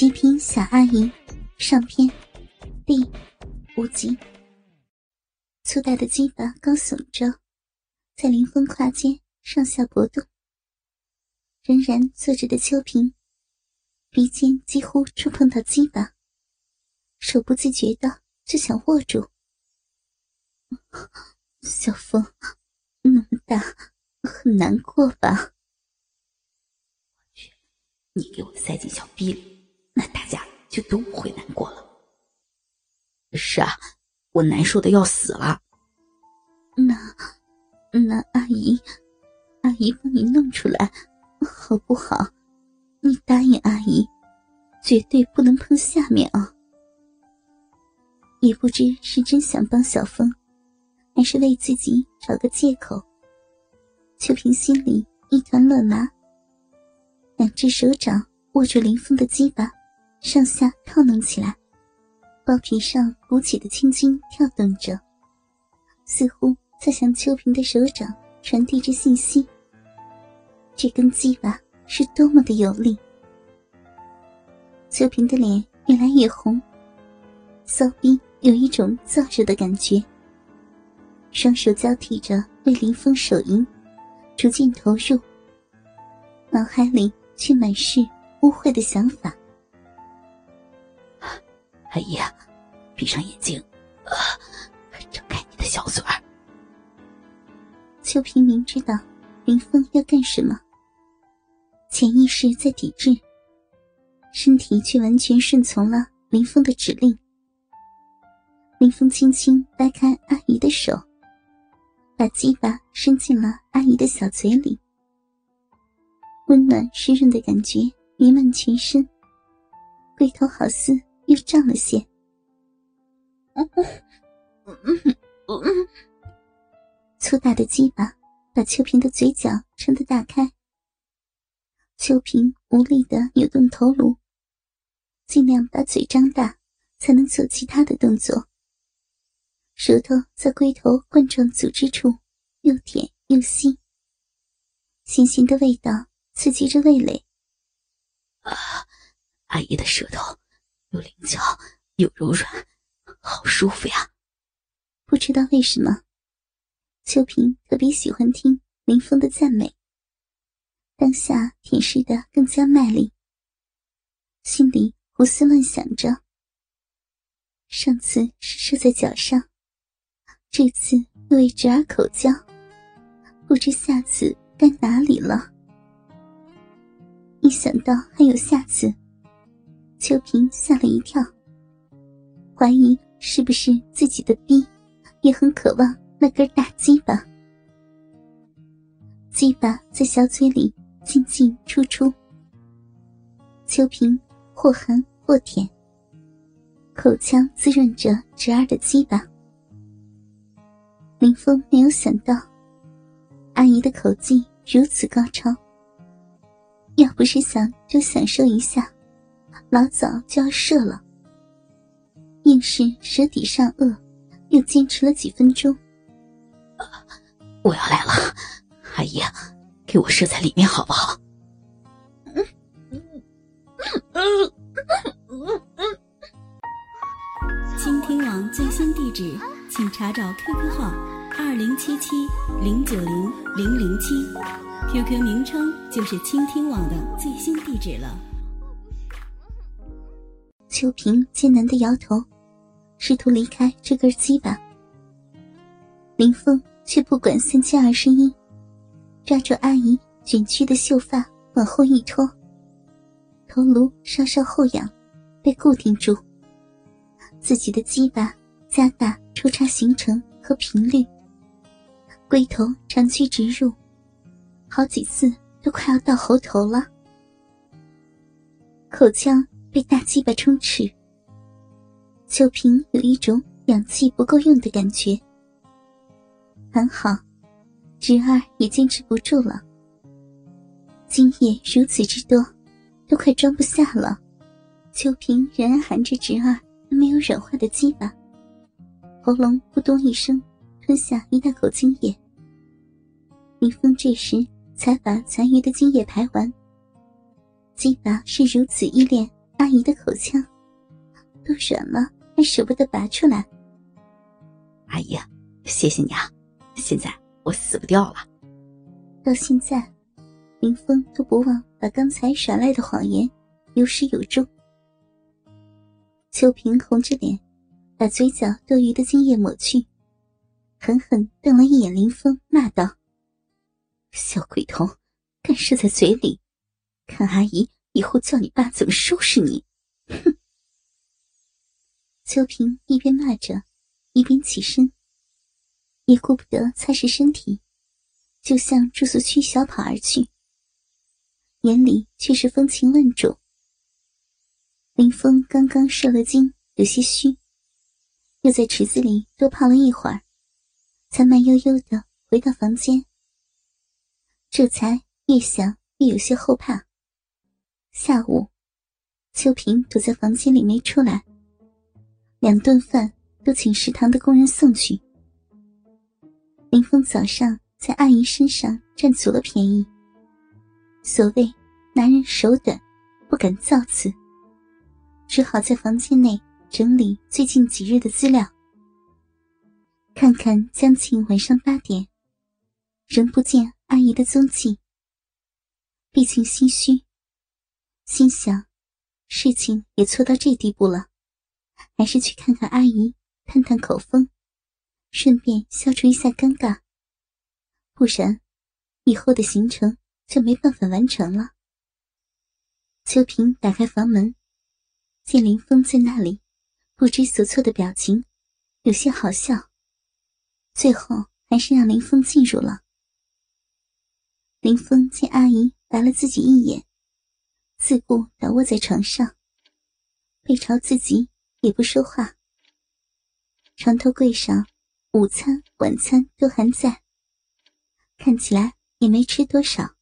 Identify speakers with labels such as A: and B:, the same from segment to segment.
A: 极品小阿姨上篇第五集。粗大的鸡巴高耸着，在林峰胯间上下搏动。仍然坐着的秋萍，鼻尖几乎触碰到鸡巴，手不自觉的就想握住。小峰，那么大，很难过吧？
B: 你给我塞进小臂里，那大家就都不会难过了。是啊，我难受的要死了。
A: 那，那阿姨，阿姨帮你弄出来，好不好？你答应阿姨，绝对不能碰下面啊！也不知是真想帮小峰，还是为自己找个借口。秋萍心里一团乱麻。两只手掌握住林峰的鸡巴，上下套弄起来，包皮上鼓起的青筋跳动着，似乎在向秋萍的手掌传递着信息。这根鸡巴是多么的有力！秋萍的脸越来越红，骚逼有一种燥热的感觉，双手交替着为林峰手淫，逐渐投入，脑海里。却满是污秽的想法。
B: 阿姨，闭上眼睛，啊，睁开你的小嘴儿。
A: 秋萍明知道林峰要干什么，潜意识在抵制，身体却完全顺从了林峰的指令。林峰轻轻掰开阿姨的手，把鸡巴伸进了阿姨的小嘴里。温暖湿润的感觉弥漫全身，龟头好似又胀了些。粗大的鸡巴把秋萍的嘴角撑得大开。秋萍无力的扭动头颅，尽量把嘴张大，才能做其他的动作。舌头在龟头冠状组织处又舔又吸，腥腥的味道。刺激着味蕾，
B: 啊！阿姨的舌头又灵巧又柔软，好舒服呀。
A: 不知道为什么，秋萍特别喜欢听林峰的赞美。当下舔舐的更加卖力，心里胡思乱想着：上次是射在脚上，这次又为侄儿口交，不知下次该哪里了。一想到还有下次，秋萍吓了一跳，怀疑是不是自己的逼也很渴望那根大鸡巴。鸡巴在小嘴里进进出出，秋萍或含或舔，口腔滋润着侄儿的鸡巴。林峰没有想到，阿姨的口技如此高超。要不是想就享受一下，老早就要射了。硬是舌底上颚，又坚持了几分钟。
B: 我要来了，阿姨，给我射在里面好不好？
C: 倾听网最新地址，请查找 QQ 号二零七七零九零零零七。QQ 名称就是倾听网的最新地址了。
A: 秋萍艰难的摇头，试图离开这根鸡巴。林峰却不管三七二十一，抓住阿姨卷曲的秀发往后一拖，头颅稍稍后仰，被固定住。自己的鸡巴加大抽插行程和频率，龟头长驱直入。好几次都快要到喉头了，口腔被大鸡巴充斥。秋萍有一种氧气不够用的感觉。还好，侄儿也坚持不住了。精液如此之多，都快装不下了。秋萍仍然含着侄儿没有软化的鸡巴，喉咙咕咚一声吞下一大口精液。林峰这时。才把残余的精液排完。鸡巴是如此依恋阿姨的口腔，都软了还舍不得拔出来。
B: 阿姨，谢谢你啊！现在我死不掉了。
A: 到现在，林峰都不忘把刚才耍赖的谎言有始有终。秋萍红着脸，把嘴角多余的精液抹去，狠狠瞪了一眼林峰，骂道：“小鬼头，敢射在嘴里，看阿姨以后叫你爸怎么收拾你！”哼。秋萍一边骂着。一边起身，也顾不得擦拭身体，就向住宿区小跑而去，眼里却是风情万种。林峰刚刚受了惊，有些虚，又在池子里多泡了一会儿，才慢悠悠的回到房间。这才越想越有些后怕。下午，秋萍躲在房间里没出来，两顿饭。都请食堂的工人送去。林峰早上在阿姨身上占足了便宜。所谓男人手短，不敢造次，只好在房间内整理最近几日的资料。看看将近晚上八点，仍不见阿姨的踪迹。毕竟心虚，心想事情也错到这地步了，还是去看看阿姨。探探口风，顺便消除一下尴尬。不然，以后的行程就没办法完成了。秋萍打开房门，见林峰在那里，不知所措的表情，有些好笑。最后还是让林峰进入了。林峰见阿姨白了自己一眼，自顾倒卧在床上，背朝自己，也不说话。床头柜上，午餐、晚餐都还在，看起来也没吃多少。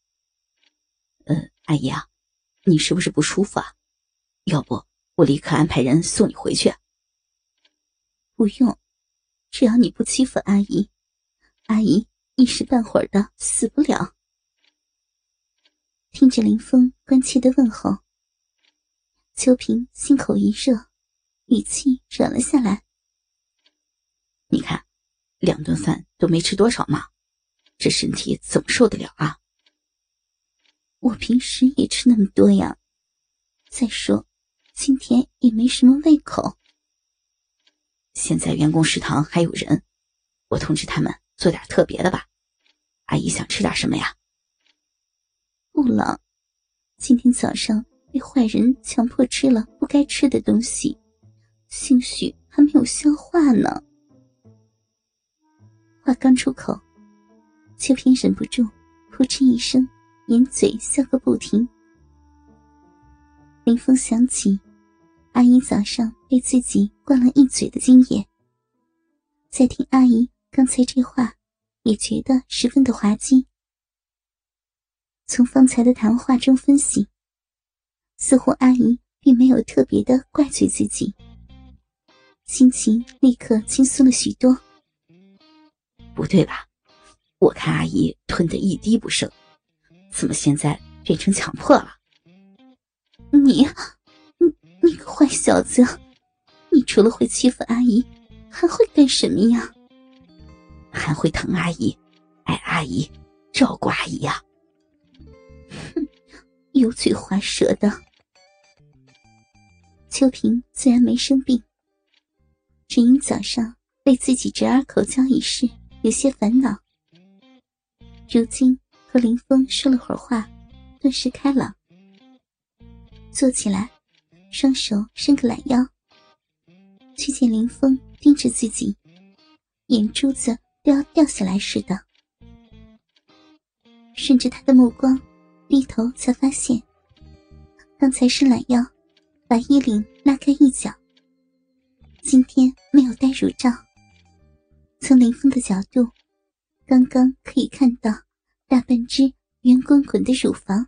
B: 呃，阿姨啊，你是不是不舒服啊？要不我立刻安排人送你回去。
A: 不用，只要你不欺负阿姨，阿姨一时半会儿的死不了。听着林峰关切的问候，秋萍心口一热，语气软了下来。
B: 你看，两顿饭都没吃多少嘛，这身体怎么受得了啊？
A: 我平时也吃那么多呀，再说今天也没什么胃口。
B: 现在员工食堂还有人，我通知他们做点特别的吧。阿姨想吃点什么呀？
A: 不了，今天早上被坏人强迫吃了不该吃的东西，兴许还没有消化呢。话刚出口，秋萍忍不住扑哧一声，掩嘴笑个不停。林峰想起阿姨早上被自己灌了一嘴的经验，再听阿姨刚才这话，也觉得十分的滑稽。从方才的谈话中分析，似乎阿姨并没有特别的怪罪自己，心情立刻轻松了许多。
B: 不对吧？我看阿姨吞的一滴不剩，怎么现在变成强迫了？
A: 你，你你个坏小子！你除了会欺负阿姨，还会干什么呀？
B: 还会疼阿姨，爱阿姨，照顾阿姨呀！
A: 哼，油嘴滑舌的。秋萍自然没生病，只因早上被自己侄儿口交一事。有些烦恼，如今和林峰说了会儿话，顿时开朗。坐起来，双手伸个懒腰，却见林峰盯着自己，眼珠子都要掉下来似的。顺着他的目光，低头才发现，刚才伸懒腰，把衣领拉开一角。今天没有戴乳罩。从林峰的角度，刚刚可以看到大半只圆滚滚的乳房。